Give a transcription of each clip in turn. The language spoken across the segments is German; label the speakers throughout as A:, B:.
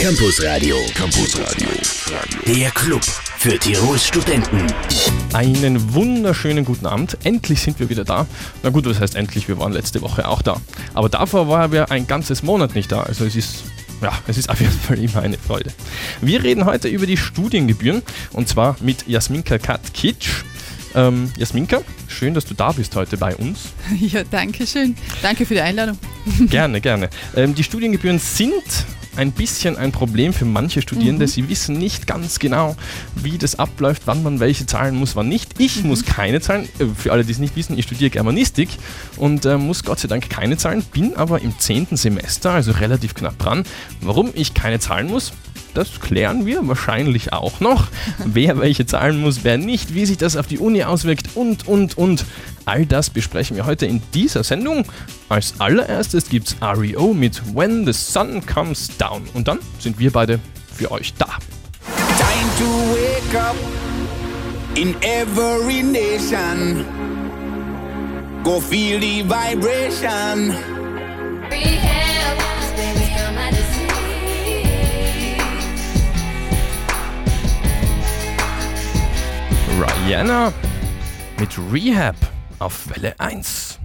A: Campus Radio. Campus Radio. Der Club für Tirols Studenten.
B: Einen wunderschönen guten Abend. Endlich sind wir wieder da. Na gut, was heißt endlich? Wir waren letzte Woche auch da. Aber davor waren wir ein ganzes Monat nicht da. Also es ist ja, es ist auf jeden Fall immer eine Freude. Wir reden heute über die Studiengebühren und zwar mit Jasminka Katkitsch. Ähm, Jasminka, schön, dass du da bist heute bei uns.
C: Ja, danke schön. Danke für die Einladung.
B: Gerne, gerne. Ähm, die Studiengebühren sind ein bisschen ein Problem für manche Studierende. Mhm. Sie wissen nicht ganz genau, wie das abläuft, wann man welche zahlen muss, wann nicht. Ich mhm. muss keine zahlen. Äh, für alle, die es nicht wissen, ich studiere Germanistik und äh, muss Gott sei Dank keine zahlen, bin aber im zehnten Semester, also relativ knapp dran. Warum ich keine zahlen muss, das klären wir wahrscheinlich auch noch. wer welche zahlen muss, wer nicht, wie sich das auf die Uni auswirkt und, und, und. All das besprechen wir heute in dieser Sendung. Als allererstes gibt's REO mit When the Sun Comes Down. Und dann sind wir beide für euch da. Time to wake up in every nation. Go feel the vibration. Rihanna mit Rehab auf Welle 1.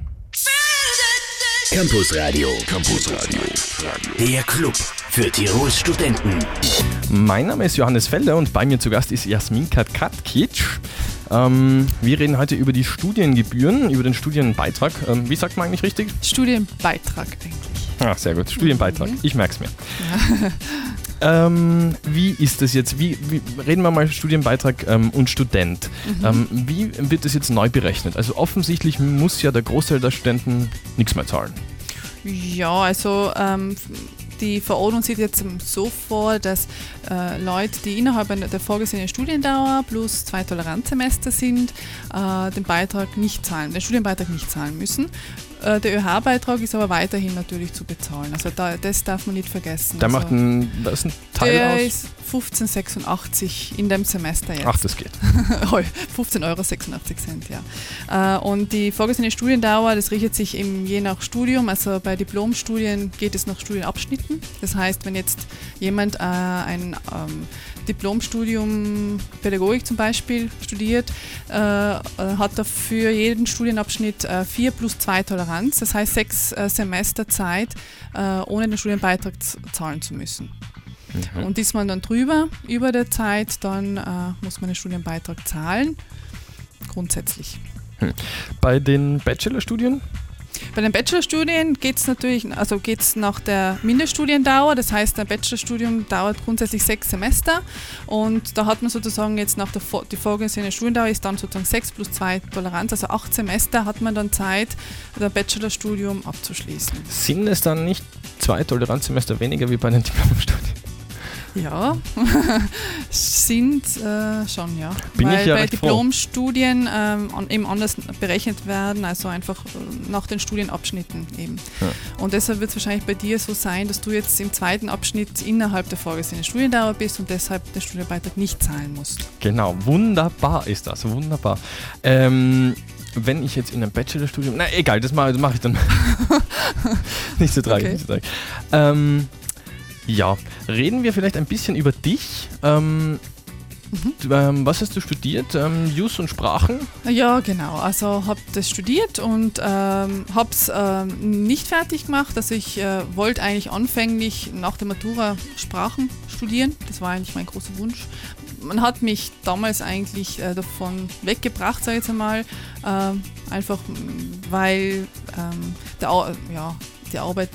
A: Campus Radio. Campus Radio. Der Club für Tirols Studenten.
B: Mein Name ist Johannes Felder und bei mir zu Gast ist Jasmin Katkatkic. Ähm, wir reden heute über die Studiengebühren, über den Studienbeitrag. Ähm, wie sagt man eigentlich richtig?
C: Studienbeitrag eigentlich.
B: Ah, sehr gut. Studienbeitrag. Mhm. Ich merke es mir. Ja. Ähm, wie ist das jetzt? Wie, wie, reden wir mal Studienbeitrag ähm, und Student. Mhm. Ähm, wie wird das jetzt neu berechnet? Also offensichtlich muss ja der Großteil der Studenten nichts mehr zahlen.
C: Ja, also ähm, die Verordnung sieht jetzt so vor, dass äh, Leute, die innerhalb der vorgesehenen Studiendauer plus zwei Toleranzsemester sind, äh, den Beitrag nicht zahlen, den Studienbeitrag nicht zahlen müssen. Äh, der ÖH-Beitrag ist aber weiterhin natürlich zu bezahlen. Also da, das darf man nicht vergessen.
B: Der
C: also,
B: macht ein, das ein Teil
C: der
B: aus?
C: ist 15,86 in dem Semester jetzt.
B: Ach, das geht.
C: 15,86 Euro, ja. Äh, und die vorgesehene Studiendauer, das richtet sich eben je nach Studium. Also bei Diplomstudien geht es nach Studienabschnitten. Das heißt, wenn jetzt jemand äh, ein ähm, Diplomstudium Pädagogik zum Beispiel studiert, hat er für jeden Studienabschnitt äh, vier plus zwei Toleranz, das heißt sechs äh, Semester Zeit, äh, ohne den Studienbeitrag zahlen zu müssen. Mhm. Und ist man dann drüber, über der Zeit, dann äh, muss man den Studienbeitrag zahlen, grundsätzlich.
B: Hm. Bei den Bachelorstudien
C: bei den Bachelorstudien geht es natürlich, also geht es nach der Mindeststudiendauer, das heißt, ein Bachelorstudium dauert grundsätzlich sechs Semester und da hat man sozusagen jetzt nach der die vorgesehene Studiendauer ist dann sozusagen sechs plus zwei Toleranz, also acht Semester hat man dann Zeit, das Bachelorstudium abzuschließen.
B: Sind es dann nicht zwei Toleranzsemester weniger wie bei den Diplomstudien?
C: Ja, sind äh, schon, ja.
B: Bin
C: Weil
B: ich ja
C: bei Diplomstudien ähm, eben anders berechnet werden, also einfach äh, nach den Studienabschnitten eben. Ja. Und deshalb wird es wahrscheinlich bei dir so sein, dass du jetzt im zweiten Abschnitt innerhalb der vorgesehenen Studiendauer bist und deshalb den Studienbeitrag nicht zahlen musst.
B: Genau, wunderbar ist das, wunderbar. Ähm, wenn ich jetzt in einem Bachelorstudium, na egal, das mache mach ich dann nicht so tragisch. Okay. Nicht so tragisch. Ähm, ja, reden wir vielleicht ein bisschen über dich. Ähm, Mhm. Ähm, was hast du studiert? Ähm, Jus und Sprachen?
C: Ja, genau. Also habe das studiert und ähm, habe es ähm, nicht fertig gemacht. Also ich äh, wollte eigentlich anfänglich nach der Matura Sprachen studieren. Das war eigentlich mein großer Wunsch. Man hat mich damals eigentlich äh, davon weggebracht, sage ich jetzt einmal, äh, einfach weil ähm, der, ja, die Arbeit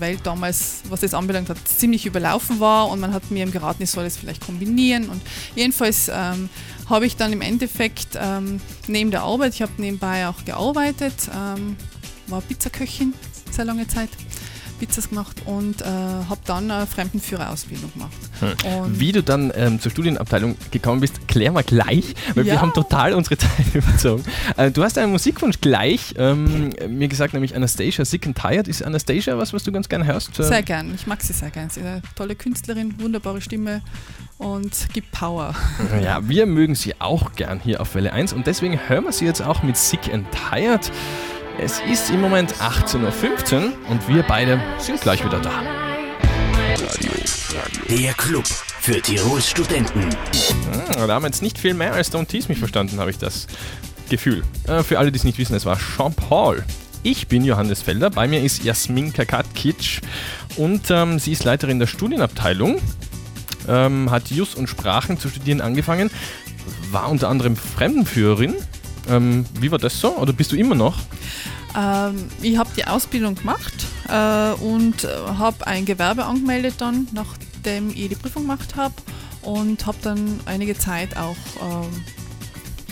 C: Welt damals, was das anbelangt hat, ziemlich überlaufen war und man hat mir geraten, ich soll es vielleicht kombinieren. Und jedenfalls ähm, habe ich dann im Endeffekt ähm, neben der Arbeit, ich habe nebenbei auch gearbeitet, ähm, war Pizzaköchin sehr lange Zeit. Pizzas gemacht und äh, habe dann eine Fremdenführerausbildung gemacht.
B: Hm. Wie du dann ähm, zur Studienabteilung gekommen bist, klären wir gleich, weil ja. wir haben total unsere Zeit überzogen. Äh, du hast einen Musikwunsch gleich ähm, mir gesagt, nämlich Anastasia Sick and Tired. Ist Anastasia was, was du ganz gerne hörst?
C: Sehr gern, ich mag sie sehr gern. Sie ist eine tolle Künstlerin, wunderbare Stimme und gibt Power.
B: Ja, wir mögen sie auch gern hier auf Welle 1 und deswegen hören wir sie jetzt auch mit Sick and Tired. Es ist im Moment 18.15 Uhr und wir beide sind gleich wieder da.
A: Der Club für Tirols Studenten.
B: Ah, da haben jetzt nicht viel mehr als Don't Tease mich verstanden, habe ich das Gefühl. Äh, für alle, die es nicht wissen, es war Jean Paul. Ich bin Johannes Felder, bei mir ist Jasmin Kakatkic und ähm, sie ist Leiterin der Studienabteilung, ähm, hat Jus und Sprachen zu studieren angefangen, war unter anderem Fremdenführerin. Ähm, wie war das so? Oder bist du immer noch?
C: Ähm, ich habe die Ausbildung gemacht äh, und äh, habe ein Gewerbe angemeldet dann, nachdem ich die Prüfung gemacht habe und habe dann einige Zeit auch ähm,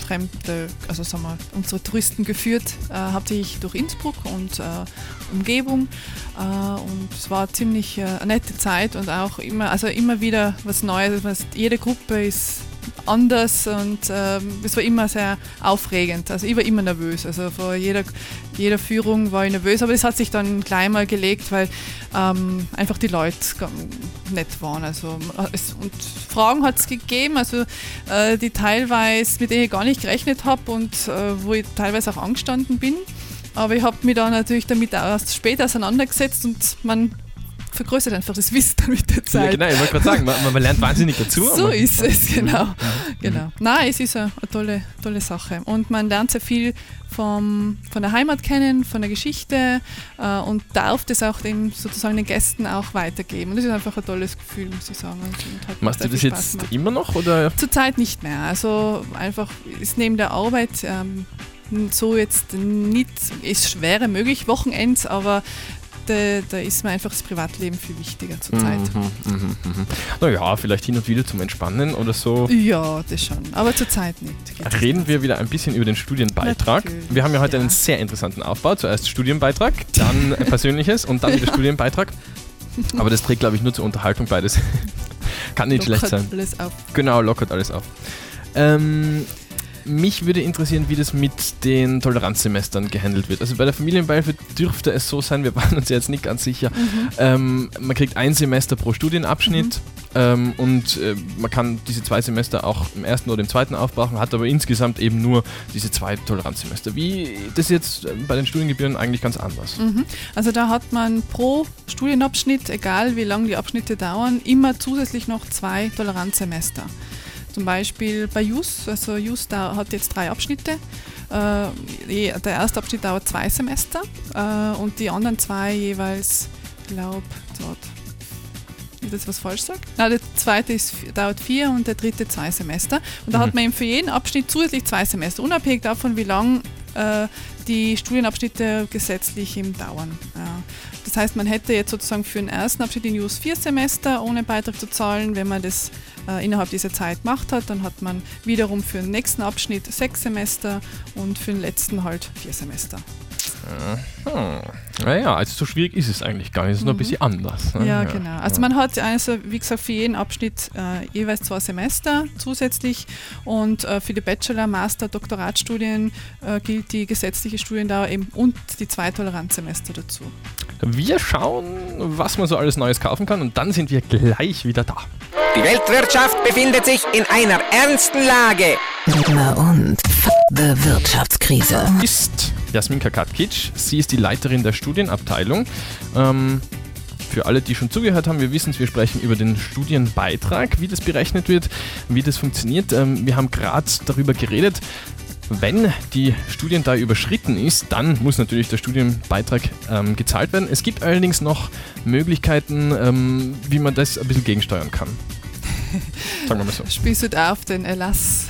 C: fremde, also sagen wir, unsere Touristen geführt, äh, hauptsächlich durch Innsbruck und äh, Umgebung. Äh, und es war ziemlich äh, eine nette Zeit und auch immer, also immer wieder was Neues. Was, jede Gruppe ist anders und ähm, es war immer sehr aufregend. Also ich war immer nervös. Also vor jeder, jeder Führung war ich nervös, aber das hat sich dann gleich mal gelegt, weil ähm, einfach die Leute nett waren. Also, es, und Fragen hat es gegeben, also äh, die teilweise, mit denen ich gar nicht gerechnet habe und äh, wo ich teilweise auch angestanden bin. Aber ich habe mich da natürlich damit erst später auseinandergesetzt und man vergrößert einfach das Wissen mit der Zeit.
B: Ja, genau, ich wollte gerade sagen, man, man, lernt wahnsinnig dazu.
C: so ist es, genau. genau. Nein, es ist eine, eine, tolle, tolle Sache. Und man lernt sehr viel vom, von der Heimat kennen, von der Geschichte äh, und darf das auch dem, sozusagen den Gästen auch weitergeben. Und das ist einfach ein tolles Gefühl, muss ich sagen.
B: Machst du das jetzt gemacht. immer noch? Oder?
C: Zurzeit nicht mehr. Also einfach ist neben der Arbeit ähm, so jetzt nicht, es wäre möglich, Wochenends, aber da, da, ist mir einfach das Privatleben viel wichtiger zurzeit. Mhm,
B: mh, mh. Naja, vielleicht hin und wieder zum Entspannen oder so.
C: Ja, das schon. Aber zurzeit nicht.
B: Reden wir wieder ein bisschen über den Studienbeitrag. Natürlich, wir haben ja heute ja. einen sehr interessanten Aufbau. Zuerst Studienbeitrag, dann Persönliches und dann wieder ja. Studienbeitrag. Aber das trägt, glaube ich, nur zur Unterhaltung beides. Kann nicht lockert schlecht sein. alles auf. Genau, lockert alles auf. Ähm, mich würde interessieren, wie das mit den Toleranzsemestern gehandelt wird. Also bei der Familienbeihilfe dürfte es so sein, wir waren uns jetzt nicht ganz sicher. Mhm. Ähm, man kriegt ein Semester pro Studienabschnitt mhm. ähm, und äh, man kann diese zwei Semester auch im ersten oder im zweiten aufbrauchen, hat aber insgesamt eben nur diese zwei Toleranzsemester. Wie das jetzt bei den Studiengebühren eigentlich ganz anders.
C: Mhm. Also da hat man pro Studienabschnitt, egal wie lange die Abschnitte dauern, immer zusätzlich noch zwei Toleranzsemester. Zum Beispiel bei JUS, also JUS hat jetzt drei Abschnitte. Äh, der erste Abschnitt dauert zwei Semester äh, und die anderen zwei jeweils, ich glaube, ich das was falsch sagt? Nein, der zweite ist, dauert vier und der dritte zwei Semester. Und da mhm. hat man eben für jeden Abschnitt zusätzlich zwei Semester, unabhängig davon, wie lang äh, die Studienabschnitte gesetzlich eben dauern. Ja. Das heißt, man hätte jetzt sozusagen für den ersten Abschnitt in JUS vier Semester ohne Beitrag zu zahlen. Wenn man das äh, innerhalb dieser Zeit gemacht hat, dann hat man wiederum für den nächsten Abschnitt sechs Semester und für den letzten halt vier Semester.
B: Naja, also so schwierig ist es eigentlich gar nicht, es ist mhm. nur ein bisschen anders.
C: Ne? Ja, genau. Also man hat also, wie gesagt, für jeden Abschnitt äh, jeweils zwei Semester zusätzlich und äh, für die Bachelor-, Master-, Doktoratstudien äh, gilt die gesetzliche Studiendauer eben und die zwei Toleranzsemester dazu.
B: Wir schauen, was man so alles Neues kaufen kann und dann sind wir gleich wieder da.
D: Die Weltwirtschaft befindet sich in einer ernsten Lage.
A: Na und the Wirtschaftskrise.
B: Ist Jasmin Kakatkic. Sie ist die Leiterin der Studienabteilung. Ähm, für alle, die schon zugehört haben, wir wissen es, wir sprechen über den Studienbeitrag, wie das berechnet wird, wie das funktioniert. Ähm, wir haben gerade darüber geredet, wenn die Studiendauer überschritten ist, dann muss natürlich der Studienbeitrag ähm, gezahlt werden. Es gibt allerdings noch Möglichkeiten, ähm, wie man das ein bisschen gegensteuern kann.
C: Sagen wir mal so. Spielst du da auf den Erlass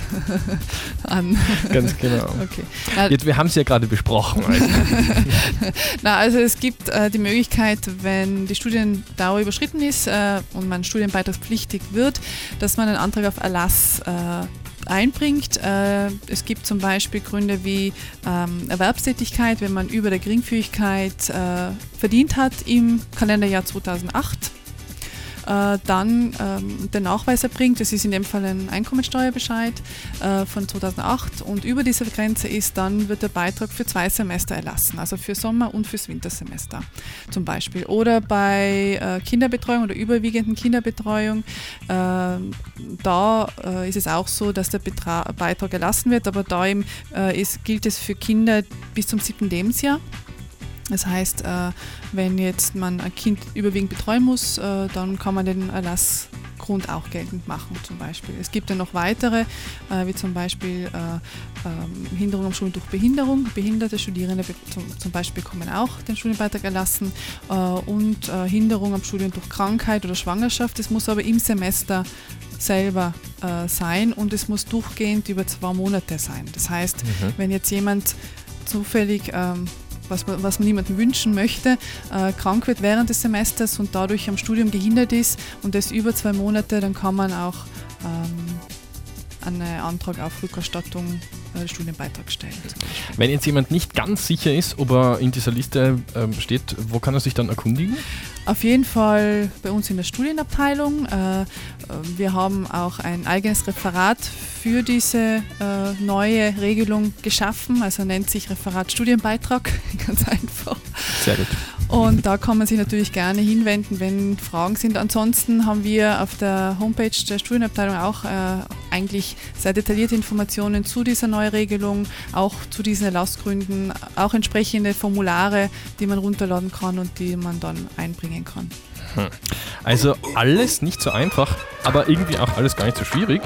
C: an?
B: Ganz genau. Okay. Na, Jetzt, wir haben es ja gerade besprochen.
C: Also. Na, also es gibt äh, die Möglichkeit, wenn die Studiendauer überschritten ist äh, und man studienbeitragspflichtig wird, dass man einen Antrag auf Erlass äh, einbringt. Äh, es gibt zum Beispiel Gründe wie ähm, Erwerbstätigkeit, wenn man über der Geringfügigkeit äh, verdient hat im Kalenderjahr 2008 äh, dann ähm, den Nachweis erbringt, das ist in dem Fall ein Einkommensteuerbescheid äh, von 2008 und über dieser Grenze ist, dann wird der Beitrag für zwei Semester erlassen, also für Sommer- und fürs Wintersemester zum Beispiel. Oder bei äh, Kinderbetreuung oder überwiegenden Kinderbetreuung, ähm, da äh, ist es auch so, dass der Betra Beitrag erlassen wird, aber da eben, äh, ist, gilt es für Kinder bis zum siebten Lebensjahr. Das heißt, äh, wenn jetzt man ein Kind überwiegend betreuen muss, äh, dann kann man den Erlassgrund auch geltend machen zum Beispiel. Es gibt ja noch weitere, äh, wie zum Beispiel ähm, Hinderung am Schulen durch Behinderung. Behinderte Studierende zum Beispiel bekommen auch den Studienbeitrag erlassen und Hinderung am Studium durch Krankheit oder Schwangerschaft. Das muss aber im Semester selber sein und es muss durchgehend über zwei Monate sein. Das heißt, mhm. wenn jetzt jemand zufällig ähm, was man, was man niemandem wünschen möchte, äh, krank wird während des Semesters und dadurch am Studium gehindert ist und das über zwei Monate, dann kann man auch ähm, einen Antrag auf Rückerstattung äh, Studienbeitrag stellen.
B: Wenn jetzt jemand nicht ganz sicher ist, ob er in dieser Liste äh, steht, wo kann er sich dann erkundigen?
C: Auf jeden Fall bei uns in der Studienabteilung. Äh, wir haben auch ein eigenes Referat für diese äh, neue Regelung geschaffen, also nennt sich Referat Studienbeitrag, ganz einfach.
B: Sehr gut.
C: Und da kann man sich natürlich gerne hinwenden, wenn Fragen sind. Ansonsten haben wir auf der Homepage der Studienabteilung auch äh, eigentlich sehr detaillierte Informationen zu dieser Neuregelung, auch zu diesen Erlassgründen, auch entsprechende Formulare, die man runterladen kann und die man dann einbringen kann.
B: Hm. Also alles nicht so einfach, aber irgendwie auch alles gar nicht so schwierig.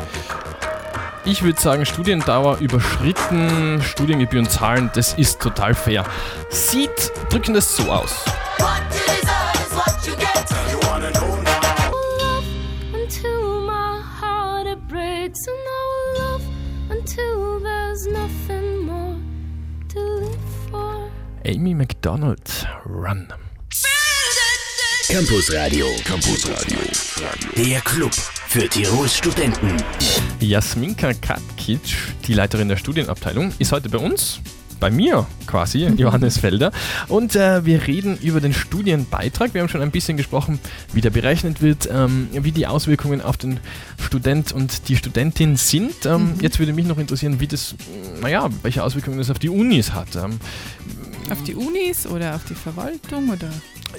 B: Ich würde sagen, Studiendauer überschritten, Studiengebühren zahlen, das ist total fair. Sieht drücken so aus. Amy McDonald, Run.
A: Campus Radio. Campus Radio. Der Club für Tirols Studenten.
B: Jasminka Katkic, die Leiterin der Studienabteilung, ist heute bei uns bei mir quasi, Johannes Felder. Und äh, wir reden über den Studienbeitrag. Wir haben schon ein bisschen gesprochen, wie der berechnet wird, ähm, wie die Auswirkungen auf den Student und die Studentin sind. Ähm, mhm. Jetzt würde mich noch interessieren, wie das, naja, welche Auswirkungen das auf die Unis hat. Ähm,
C: auf die Unis oder auf die Verwaltung oder?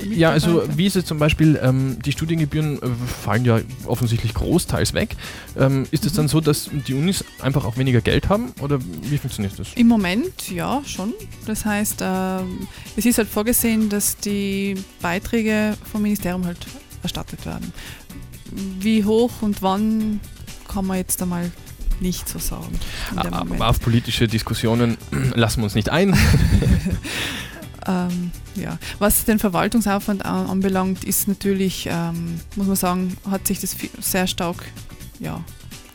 B: Ja, also wie ist es zum Beispiel, ähm, die Studiengebühren äh, fallen ja offensichtlich großteils weg. Ähm, ist es mhm. dann so, dass die Unis einfach auch weniger Geld haben oder wie funktioniert das?
C: Im Moment ja schon. Das heißt, äh, es ist halt vorgesehen, dass die Beiträge vom Ministerium halt erstattet werden. Wie hoch und wann kann man jetzt einmal nicht so sagen.
B: Aber auf politische Diskussionen lassen wir uns nicht ein.
C: ähm, ja. Was den Verwaltungsaufwand anbelangt, ist natürlich, ähm, muss man sagen, hat sich das sehr stark ja,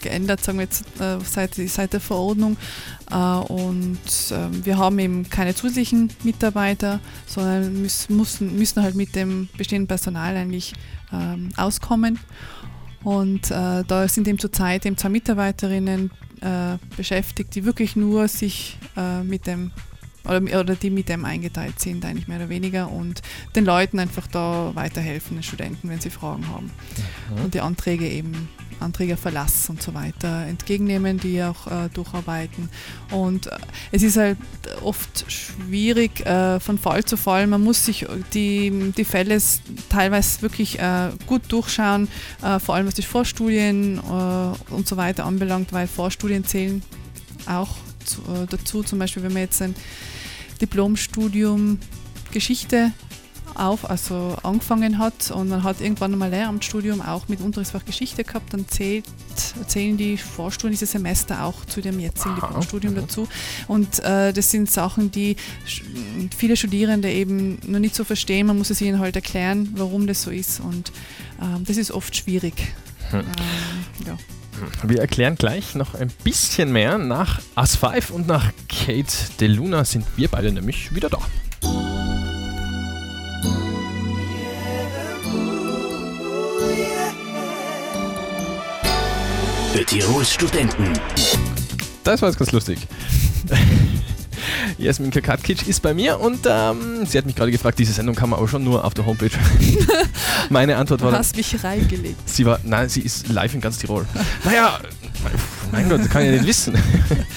C: geändert, sagen wir jetzt, äh, seit, seit der Verordnung. Äh, und äh, wir haben eben keine zusätzlichen Mitarbeiter, sondern müssen, müssen, halt mit dem bestehenden Personal eigentlich ähm, auskommen. Und äh, da sind eben zurzeit eben zwei Mitarbeiterinnen äh, beschäftigt, die wirklich nur sich äh, mit dem oder, oder, die mit dem eingeteilt sind, eigentlich mehr oder weniger, und den Leuten einfach da weiterhelfen, den Studenten, wenn sie Fragen haben. Mhm. Und die Anträge eben Anträgerverlass und so weiter entgegennehmen, die auch äh, durcharbeiten. Und äh, es ist halt oft schwierig äh, von Fall zu Fall. Man muss sich die, die Fälle teilweise wirklich äh, gut durchschauen, äh, vor allem was die Vorstudien äh, und so weiter anbelangt, weil Vorstudien zählen auch zu, dazu. Zum Beispiel, wenn man jetzt ein Diplomstudium Geschichte auf, also angefangen hat und man hat irgendwann einmal Lehramtsstudium auch mit Unterrichtsfach Geschichte gehabt, dann zählt, zählen die Vorstudien dieses Semester auch zu dem jetzigen Diplomstudium dazu. Und äh, das sind Sachen, die viele Studierende eben noch nicht so verstehen. Man muss es ihnen halt erklären, warum das so ist und äh, das ist oft schwierig. Hm. Ähm,
B: ja. Wir erklären gleich noch ein bisschen mehr. Nach As 5 und nach Kate DeLuna sind wir beide nämlich wieder da.
A: Für Tirols Studenten.
B: Das war jetzt ganz lustig. Jasmin Kakatkic ist bei mir und ähm, sie hat mich gerade gefragt, diese Sendung kann man aber schon nur auf der Homepage. Meine Antwort war.
C: Du hast mich reingelegt.
B: Sie war, nein, sie ist live in ganz Tirol. naja, mein Gott, das kann ich ja nicht wissen.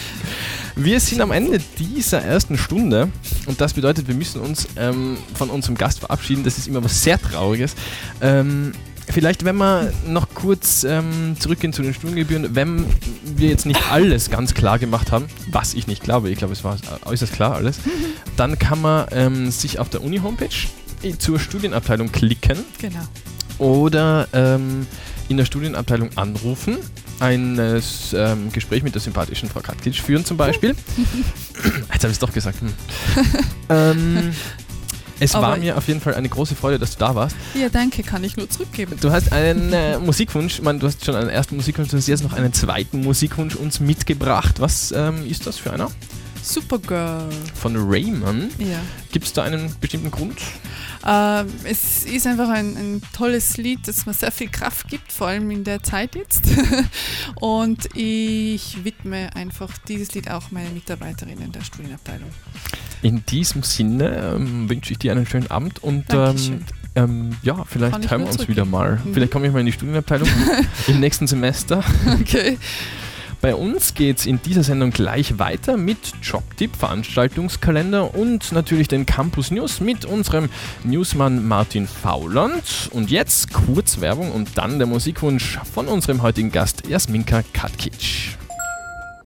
B: Wir sind am Ende dieser ersten Stunde und das bedeutet, wir müssen uns ähm, von unserem Gast verabschieden. Das ist immer was sehr Trauriges. Ähm, Vielleicht, wenn wir noch kurz ähm, zurückgehen zu den Studiengebühren, wenn wir jetzt nicht alles ganz klar gemacht haben, was ich nicht glaube, ich glaube, es war äußerst klar alles, dann kann man ähm, sich auf der Uni-Homepage zur Studienabteilung klicken
C: Genau.
B: oder ähm, in der Studienabteilung anrufen, ein äh, ähm, Gespräch mit der sympathischen Frau Katkitsch führen zum Beispiel. Jetzt habe ich es doch gesagt. Hm. ähm, es war
C: Aber-
B: mir auf jeden Fall eine große Freude, dass du da warst.
C: Ja, danke, kann ich nur zurückgeben.
B: Du hast einen äh, Musikwunsch, meine, du hast schon einen ersten Musikwunsch, du hast jetzt noch einen zweiten Musikwunsch uns mitgebracht. Was ähm, ist das für einer?
C: Supergirl.
B: Von Rayman.
C: Ja.
B: Gibt es da einen bestimmten Grund?
C: Ähm, es ist einfach ein, ein tolles Lied, das mir sehr viel Kraft gibt, vor allem in der Zeit jetzt. Und ich widme einfach dieses Lied auch meinen Mitarbeiterinnen der Studienabteilung.
B: In diesem Sinne ähm, wünsche ich dir einen schönen Abend und ähm, ähm, ja, vielleicht hören wir uns wieder mal.
C: Mhm.
B: Vielleicht komme ich mal in die Studienabteilung im nächsten Semester.
C: Okay.
B: Bei uns geht es in dieser Sendung gleich weiter mit Jobtipp, Veranstaltungskalender und natürlich den Campus News mit unserem Newsmann Martin Fauland. Und jetzt kurz Werbung und dann der Musikwunsch von unserem heutigen Gast Jasminka Katkic.